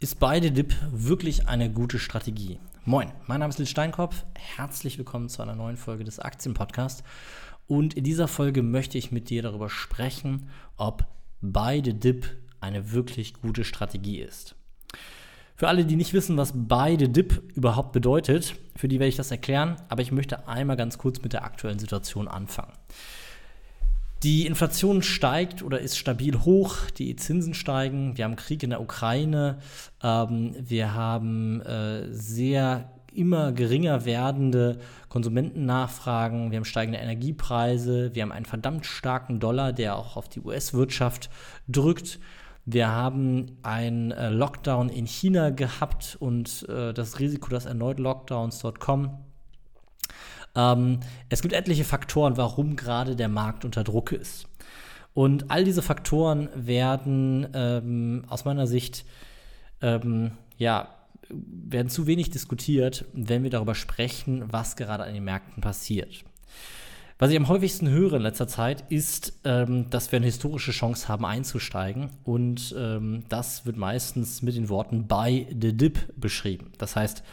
Ist beide Dip wirklich eine gute Strategie? Moin, mein Name ist Lil Steinkopf. Herzlich willkommen zu einer neuen Folge des Aktienpodcasts. Und in dieser Folge möchte ich mit dir darüber sprechen, ob beide Dip eine wirklich gute Strategie ist. Für alle, die nicht wissen, was beide Dip überhaupt bedeutet, für die werde ich das erklären, aber ich möchte einmal ganz kurz mit der aktuellen Situation anfangen. Die Inflation steigt oder ist stabil hoch, die Zinsen steigen, wir haben Krieg in der Ukraine, ähm, wir haben äh, sehr immer geringer werdende Konsumentennachfragen, wir haben steigende Energiepreise, wir haben einen verdammt starken Dollar, der auch auf die US-Wirtschaft drückt. Wir haben einen äh, Lockdown in China gehabt und äh, das Risiko, dass erneut Lockdowns dort kommen. Ähm, es gibt etliche Faktoren, warum gerade der Markt unter Druck ist. Und all diese Faktoren werden ähm, aus meiner Sicht ähm, ja, werden zu wenig diskutiert, wenn wir darüber sprechen, was gerade an den Märkten passiert. Was ich am häufigsten höre in letzter Zeit ist, ähm, dass wir eine historische Chance haben einzusteigen und ähm, das wird meistens mit den Worten Buy the Dip beschrieben. Das heißt,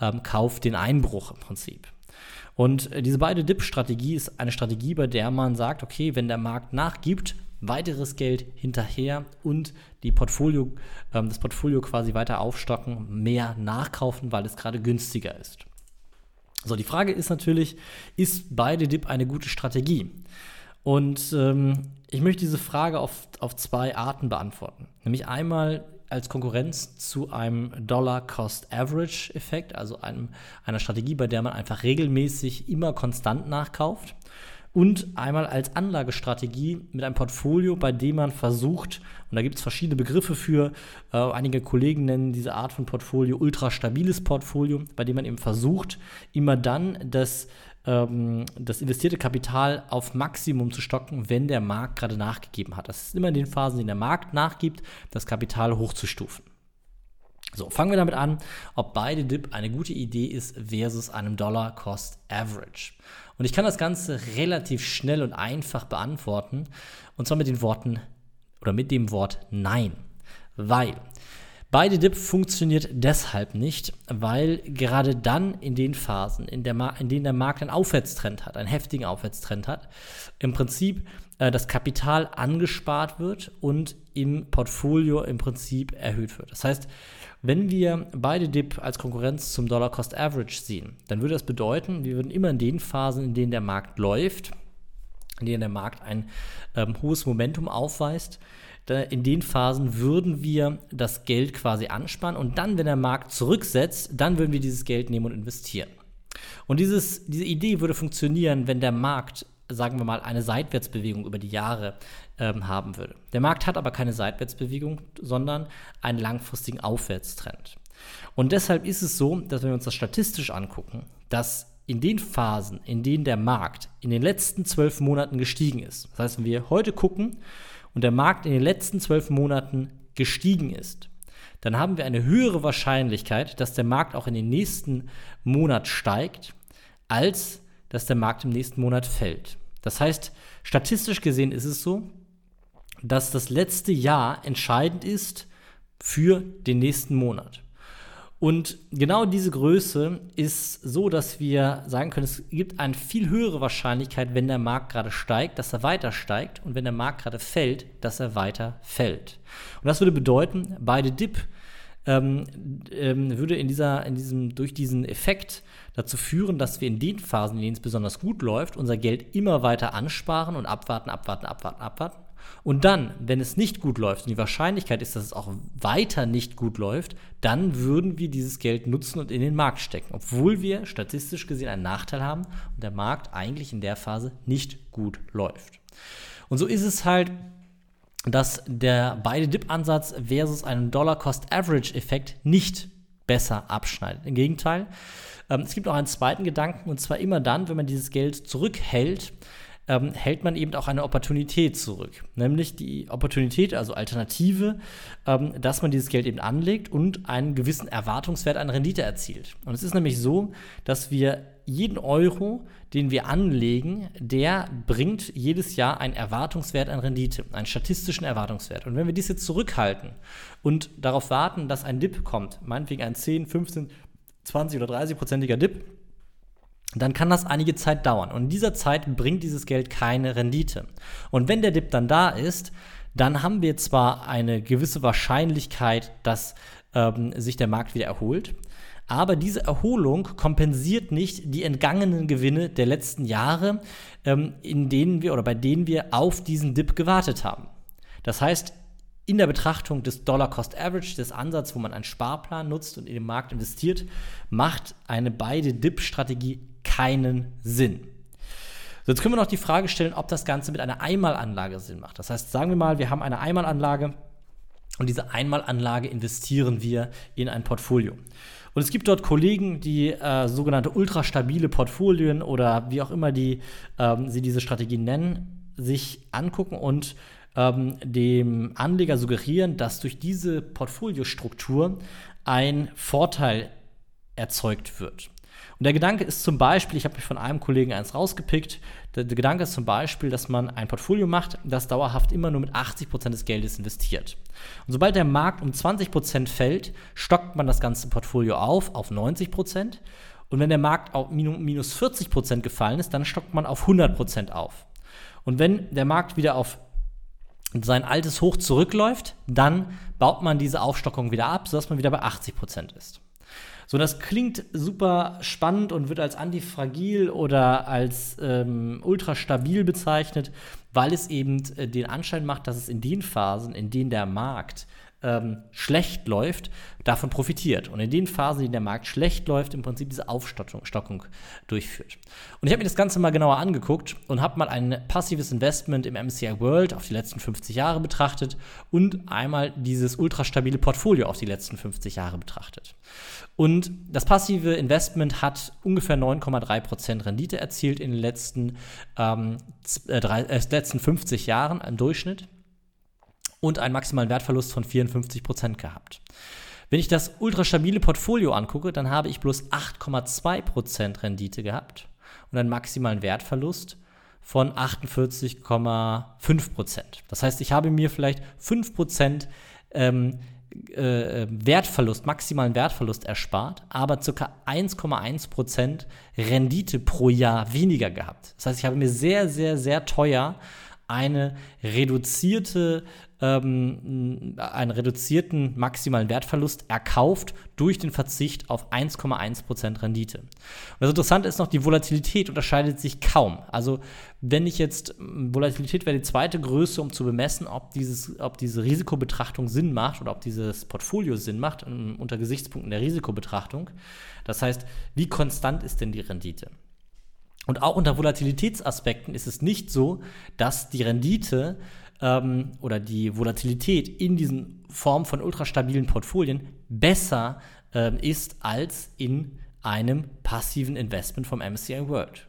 ähm, Kauf den Einbruch im Prinzip. Und äh, diese beide Dip-Strategie ist eine Strategie, bei der man sagt, okay, wenn der Markt nachgibt, weiteres Geld hinterher und die Portfolio, ähm, das Portfolio quasi weiter aufstocken, mehr nachkaufen, weil es gerade günstiger ist. So, die Frage ist natürlich, ist beide Dip eine gute Strategie? Und ähm, ich möchte diese Frage auf, auf zwei Arten beantworten. Nämlich einmal als Konkurrenz zu einem Dollar-Cost-Average-Effekt, also einem, einer Strategie, bei der man einfach regelmäßig immer konstant nachkauft. Und einmal als Anlagestrategie mit einem Portfolio, bei dem man versucht, und da gibt es verschiedene Begriffe für, äh, einige Kollegen nennen diese Art von Portfolio ultrastabiles Portfolio, bei dem man eben versucht, immer dann das ähm, das investierte Kapital auf Maximum zu stocken, wenn der Markt gerade nachgegeben hat. Das ist immer in den Phasen, in der Markt nachgibt, das Kapital hochzustufen. So, fangen wir damit an, ob beide Dip eine gute Idee ist versus einem Dollar Cost Average. Und ich kann das Ganze relativ schnell und einfach beantworten, und zwar mit den Worten oder mit dem Wort Nein. Weil Beide Dip funktioniert deshalb nicht, weil gerade dann in den Phasen, in, der in denen der Markt einen Aufwärtstrend hat, einen heftigen Aufwärtstrend hat, im Prinzip äh, das Kapital angespart wird und im Portfolio im Prinzip erhöht wird. Das heißt, wenn wir beide Dip als Konkurrenz zum Dollar Cost Average sehen, dann würde das bedeuten, wir würden immer in den Phasen, in denen der Markt läuft, in denen der Markt ein ähm, hohes Momentum aufweist, in den Phasen würden wir das Geld quasi anspannen und dann, wenn der Markt zurücksetzt, dann würden wir dieses Geld nehmen und investieren. Und dieses, diese Idee würde funktionieren, wenn der Markt, sagen wir mal, eine Seitwärtsbewegung über die Jahre ähm, haben würde. Der Markt hat aber keine Seitwärtsbewegung, sondern einen langfristigen Aufwärtstrend. Und deshalb ist es so, dass wenn wir uns das statistisch angucken, dass in den Phasen, in denen der Markt in den letzten zwölf Monaten gestiegen ist, das heißt, wenn wir heute gucken, und der Markt in den letzten zwölf Monaten gestiegen ist, dann haben wir eine höhere Wahrscheinlichkeit, dass der Markt auch in den nächsten Monat steigt, als dass der Markt im nächsten Monat fällt. Das heißt, statistisch gesehen ist es so, dass das letzte Jahr entscheidend ist für den nächsten Monat. Und genau diese Größe ist so, dass wir sagen können, es gibt eine viel höhere Wahrscheinlichkeit, wenn der Markt gerade steigt, dass er weiter steigt und wenn der Markt gerade fällt, dass er weiter fällt. Und das würde bedeuten, beide Dip ähm, ähm, würde in dieser, in diesem, durch diesen Effekt dazu führen, dass wir in den Phasen, in denen es besonders gut läuft, unser Geld immer weiter ansparen und abwarten, abwarten, abwarten, abwarten und dann, wenn es nicht gut läuft und die Wahrscheinlichkeit ist, dass es auch weiter nicht gut läuft, dann würden wir dieses Geld nutzen und in den Markt stecken, obwohl wir statistisch gesehen einen Nachteil haben und der Markt eigentlich in der Phase nicht gut läuft. Und so ist es halt, dass der beide Dip-Ansatz versus einen Dollar-Cost-Average-Effekt nicht besser abschneidet. Im Gegenteil, ähm, es gibt auch einen zweiten Gedanken und zwar immer dann, wenn man dieses Geld zurückhält, ähm, hält man eben auch eine Opportunität zurück. Nämlich die Opportunität, also Alternative, ähm, dass man dieses Geld eben anlegt und einen gewissen Erwartungswert an Rendite erzielt. Und es ist nämlich so, dass wir jeden Euro, den wir anlegen, der bringt jedes Jahr einen Erwartungswert an Rendite, einen statistischen Erwartungswert. Und wenn wir dies jetzt zurückhalten und darauf warten, dass ein Dip kommt, meinetwegen ein 10, 15, 20 oder 30-prozentiger Dip, dann kann das einige Zeit dauern. Und in dieser Zeit bringt dieses Geld keine Rendite. Und wenn der Dip dann da ist, dann haben wir zwar eine gewisse Wahrscheinlichkeit, dass ähm, sich der Markt wieder erholt, aber diese Erholung kompensiert nicht die entgangenen Gewinne der letzten Jahre, ähm, in denen wir oder bei denen wir auf diesen Dip gewartet haben. Das heißt, in der Betrachtung des Dollar Cost Average, des Ansatzes, wo man einen Sparplan nutzt und in den Markt investiert, macht eine beide Dip-Strategie keinen Sinn. So, jetzt können wir noch die Frage stellen, ob das Ganze mit einer Einmalanlage Sinn macht. Das heißt, sagen wir mal, wir haben eine Einmalanlage und diese Einmalanlage investieren wir in ein Portfolio. Und es gibt dort Kollegen, die äh, sogenannte ultrastabile Portfolien oder wie auch immer die, ähm, sie diese Strategie nennen, sich angucken und ähm, dem Anleger suggerieren, dass durch diese Portfoliostruktur ein Vorteil erzeugt wird. Und der Gedanke ist zum Beispiel, ich habe mich von einem Kollegen eins rausgepickt, der, der, Gedanke ist zum Beispiel, dass man ein Portfolio macht, das dauerhaft immer nur mit 80% des Geldes investiert. Und sobald der Markt um 20% fällt, stockt man das ganze Portfolio auf auf 90%. Und wenn der Markt auf minus 40% gefallen ist, dann stockt man auf 100% auf. Und wenn der Markt wieder auf sein altes Hoch zurückläuft, dann baut man diese Aufstockung wieder ab, sodass man wieder bei 80% ist. So, das klingt super spannend und wird als antifragil oder als ähm, ultrastabil bezeichnet, weil es eben äh, den Anschein macht, dass es in den Phasen, in denen der Markt ähm, schlecht läuft, davon profitiert. Und in den Phasen, in der Markt schlecht läuft, im Prinzip diese Aufstockung durchführt. Und ich habe mir das Ganze mal genauer angeguckt und habe mal ein passives Investment im MCI World auf die letzten 50 Jahre betrachtet und einmal dieses ultrastabile Portfolio auf die letzten 50 Jahre betrachtet. Und das passive Investment hat ungefähr 9,3% Rendite erzielt in den letzten, ähm, äh, drei, äh, letzten 50 Jahren im Durchschnitt und einen maximalen Wertverlust von 54% gehabt. Wenn ich das ultrastabile Portfolio angucke, dann habe ich bloß 8,2% Rendite gehabt und einen maximalen Wertverlust von 48,5%. Das heißt, ich habe mir vielleicht 5% ähm, äh, Wertverlust, maximalen Wertverlust erspart, aber ca. 1,1% Rendite pro Jahr weniger gehabt. Das heißt, ich habe mir sehr, sehr, sehr teuer eine reduzierte ähm, einen reduzierten maximalen Wertverlust erkauft durch den Verzicht auf 1,1% Rendite. Und das Interessante ist noch, die Volatilität unterscheidet sich kaum. Also wenn ich jetzt, Volatilität wäre die zweite Größe, um zu bemessen, ob, dieses, ob diese Risikobetrachtung Sinn macht oder ob dieses Portfolio Sinn macht unter Gesichtspunkten der Risikobetrachtung. Das heißt, wie konstant ist denn die Rendite? Und auch unter Volatilitätsaspekten ist es nicht so, dass die Rendite ähm, oder die Volatilität in diesen Formen von ultrastabilen Portfolien besser ähm, ist als in einem passiven Investment vom MSCI World.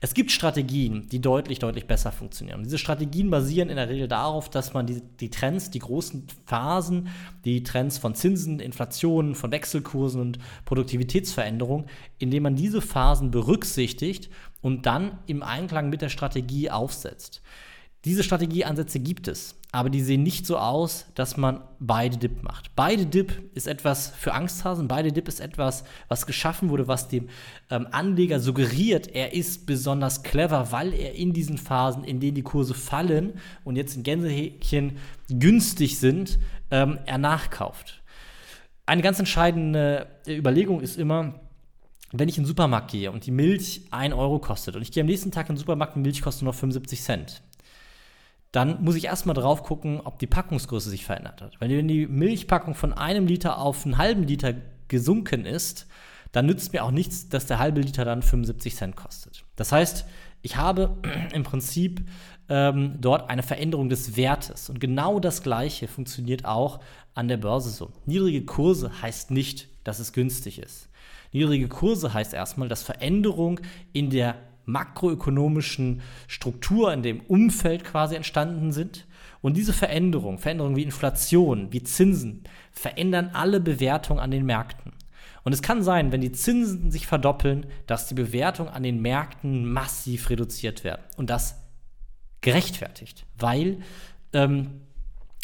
Es gibt Strategien, die deutlich, deutlich besser funktionieren. Diese Strategien basieren in der Regel darauf, dass man die, die Trends, die großen Phasen, die Trends von Zinsen, Inflation, von Wechselkursen und Produktivitätsveränderungen, indem man diese Phasen berücksichtigt und dann im Einklang mit der Strategie aufsetzt. Diese Strategieansätze gibt es, aber die sehen nicht so aus, dass man beide Dip macht. Beide Dip ist etwas für Angsthasen, beide Dip ist etwas, was geschaffen wurde, was dem ähm, Anleger suggeriert, er ist besonders clever, weil er in diesen Phasen, in denen die Kurse fallen und jetzt in Gänsehäkchen günstig sind, ähm, er nachkauft. Eine ganz entscheidende äh, Überlegung ist immer, wenn ich in den Supermarkt gehe und die Milch 1 Euro kostet und ich gehe am nächsten Tag in den Supermarkt und die Milch kostet nur 75 Cent dann muss ich erstmal drauf gucken, ob die Packungsgröße sich verändert hat. Wenn die Milchpackung von einem Liter auf einen halben Liter gesunken ist, dann nützt mir auch nichts, dass der halbe Liter dann 75 Cent kostet. Das heißt, ich habe im Prinzip ähm, dort eine Veränderung des Wertes. Und genau das Gleiche funktioniert auch an der Börse so. Niedrige Kurse heißt nicht, dass es günstig ist. Niedrige Kurse heißt erstmal, dass Veränderung in der makroökonomischen Struktur, in dem Umfeld quasi entstanden sind. Und diese Veränderungen, Veränderungen wie Inflation, wie Zinsen, verändern alle Bewertungen an den Märkten. Und es kann sein, wenn die Zinsen sich verdoppeln, dass die Bewertungen an den Märkten massiv reduziert werden. Und das gerechtfertigt, weil ähm,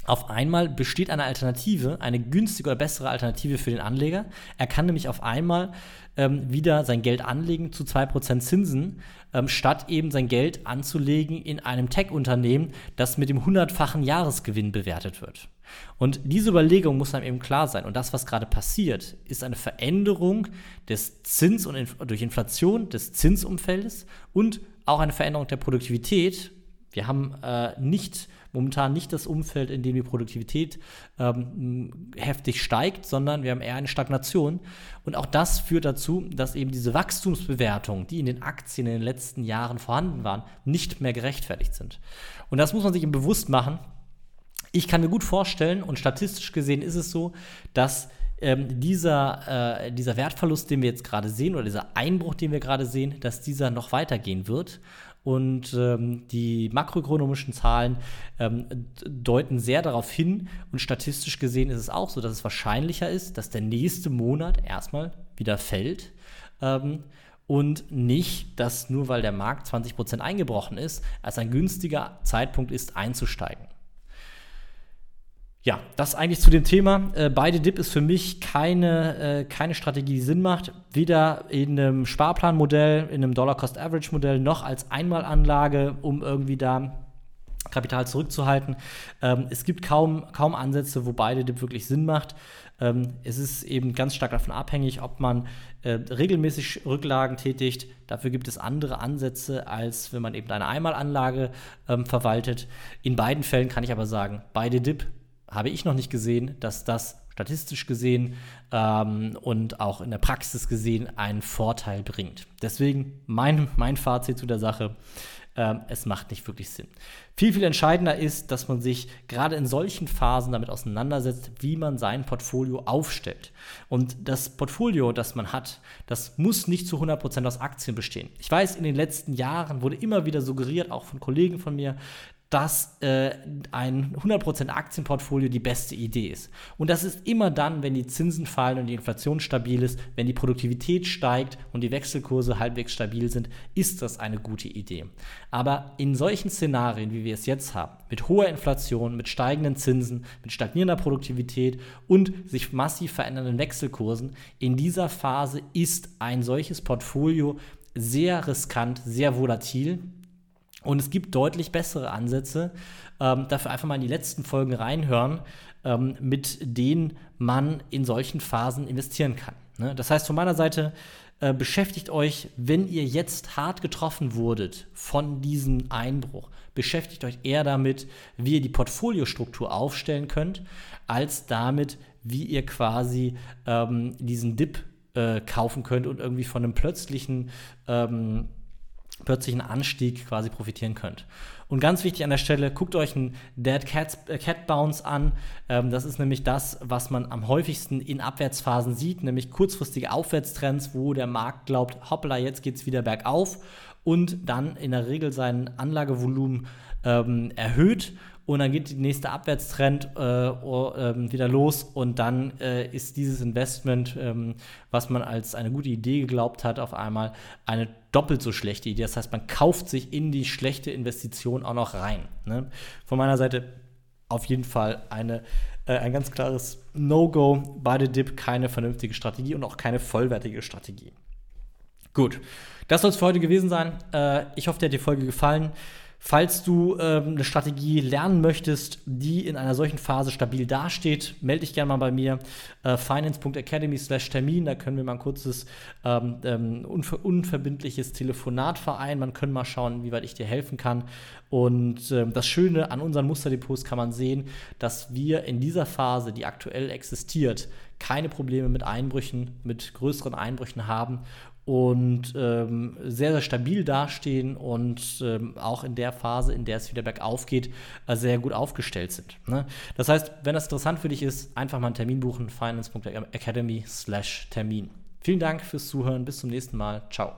auf einmal besteht eine Alternative, eine günstige oder bessere Alternative für den Anleger. Er kann nämlich auf einmal ähm, wieder sein Geld anlegen zu 2% Zinsen, ähm, statt eben sein Geld anzulegen in einem Tech-Unternehmen, das mit dem hundertfachen Jahresgewinn bewertet wird. Und diese Überlegung muss einem eben klar sein. Und das, was gerade passiert, ist eine Veränderung des Zins- und Inf durch Inflation des Zinsumfeldes und auch eine Veränderung der Produktivität. Wir haben äh, nicht momentan nicht das Umfeld, in dem die Produktivität ähm, heftig steigt, sondern wir haben eher eine Stagnation. Und auch das führt dazu, dass eben diese Wachstumsbewertungen, die in den Aktien in den letzten Jahren vorhanden waren, nicht mehr gerechtfertigt sind. Und das muss man sich eben bewusst machen. Ich kann mir gut vorstellen, und statistisch gesehen ist es so, dass ähm, dieser, äh, dieser Wertverlust, den wir jetzt gerade sehen, oder dieser Einbruch, den wir gerade sehen, dass dieser noch weitergehen wird. Und ähm, die makroökonomischen Zahlen ähm, deuten sehr darauf hin. Und statistisch gesehen ist es auch so, dass es wahrscheinlicher ist, dass der nächste Monat erstmal wieder fällt. Ähm, und nicht, dass nur weil der Markt 20% eingebrochen ist, als ein günstiger Zeitpunkt ist, einzusteigen. Ja, das eigentlich zu dem Thema. Äh, beide Dip ist für mich keine, äh, keine Strategie, die Sinn macht. Weder in einem Sparplanmodell, in einem Dollar-Cost-Average-Modell, noch als Einmalanlage, um irgendwie da Kapital zurückzuhalten. Ähm, es gibt kaum, kaum Ansätze, wo beide Dip wirklich Sinn macht. Ähm, es ist eben ganz stark davon abhängig, ob man äh, regelmäßig Rücklagen tätigt. Dafür gibt es andere Ansätze, als wenn man eben eine Einmalanlage ähm, verwaltet. In beiden Fällen kann ich aber sagen, beide Dip habe ich noch nicht gesehen, dass das statistisch gesehen ähm, und auch in der Praxis gesehen einen Vorteil bringt. Deswegen mein, mein Fazit zu der Sache, ähm, es macht nicht wirklich Sinn. Viel, viel entscheidender ist, dass man sich gerade in solchen Phasen damit auseinandersetzt, wie man sein Portfolio aufstellt. Und das Portfolio, das man hat, das muss nicht zu 100% aus Aktien bestehen. Ich weiß, in den letzten Jahren wurde immer wieder suggeriert, auch von Kollegen von mir, dass äh, ein 100% Aktienportfolio die beste Idee ist. Und das ist immer dann, wenn die Zinsen fallen und die Inflation stabil ist, wenn die Produktivität steigt und die Wechselkurse halbwegs stabil sind, ist das eine gute Idee. Aber in solchen Szenarien, wie wir es jetzt haben, mit hoher Inflation, mit steigenden Zinsen, mit stagnierender Produktivität und sich massiv verändernden Wechselkursen, in dieser Phase ist ein solches Portfolio sehr riskant, sehr volatil und es gibt deutlich bessere Ansätze. Ähm, dafür einfach mal in die letzten Folgen reinhören, ähm, mit denen man in solchen Phasen investieren kann. Ne? Das heißt, von meiner Seite äh, beschäftigt euch, wenn ihr jetzt hart getroffen wurdet von diesem Einbruch, beschäftigt euch eher damit, wie ihr die Portfoliostruktur aufstellen könnt, als damit, wie ihr quasi ähm, diesen Dip äh, kaufen könnt und irgendwie von einem plötzlichen ähm, plötzlichen Anstieg quasi profitieren könnt. Und ganz wichtig an der Stelle, guckt euch einen Dead Cat, äh, Cat Bounce an. Ähm, das ist nämlich das, was man am häufigsten in Abwärtsphasen sieht, nämlich kurzfristige Aufwärtstrends, wo der Markt glaubt, hoppla, jetzt geht es wieder bergauf und dann in der Regel sein Anlagevolumen ähm, erhöht und dann geht die nächste Abwärtstrend äh, äh, wieder los und dann äh, ist dieses Investment, ähm, was man als eine gute Idee geglaubt hat, auf einmal eine doppelt so schlechte Idee. Das heißt, man kauft sich in die schlechte Investition auch noch rein. Ne? Von meiner Seite auf jeden Fall eine, äh, ein ganz klares No-Go. Beide Dip keine vernünftige Strategie und auch keine vollwertige Strategie. Gut, das soll es für heute gewesen sein. Äh, ich hoffe, dir hat die Folge gefallen. Falls du ähm, eine Strategie lernen möchtest, die in einer solchen Phase stabil dasteht, melde dich gerne mal bei mir. Äh, finance.academy/termin, da können wir mal ein kurzes ähm, ähm, unver unverbindliches Telefonat vereinbaren. Man können mal schauen, wie weit ich dir helfen kann. Und ähm, das Schöne an unseren Musterdepots kann man sehen, dass wir in dieser Phase, die aktuell existiert, keine Probleme mit Einbrüchen, mit größeren Einbrüchen haben und ähm, sehr, sehr stabil dastehen und ähm, auch in der Phase, in der es wieder bergauf geht, äh, sehr gut aufgestellt sind. Ne? Das heißt, wenn das interessant für dich ist, einfach mal einen Termin buchen, finance.academy/termin. Vielen Dank fürs Zuhören, bis zum nächsten Mal. Ciao.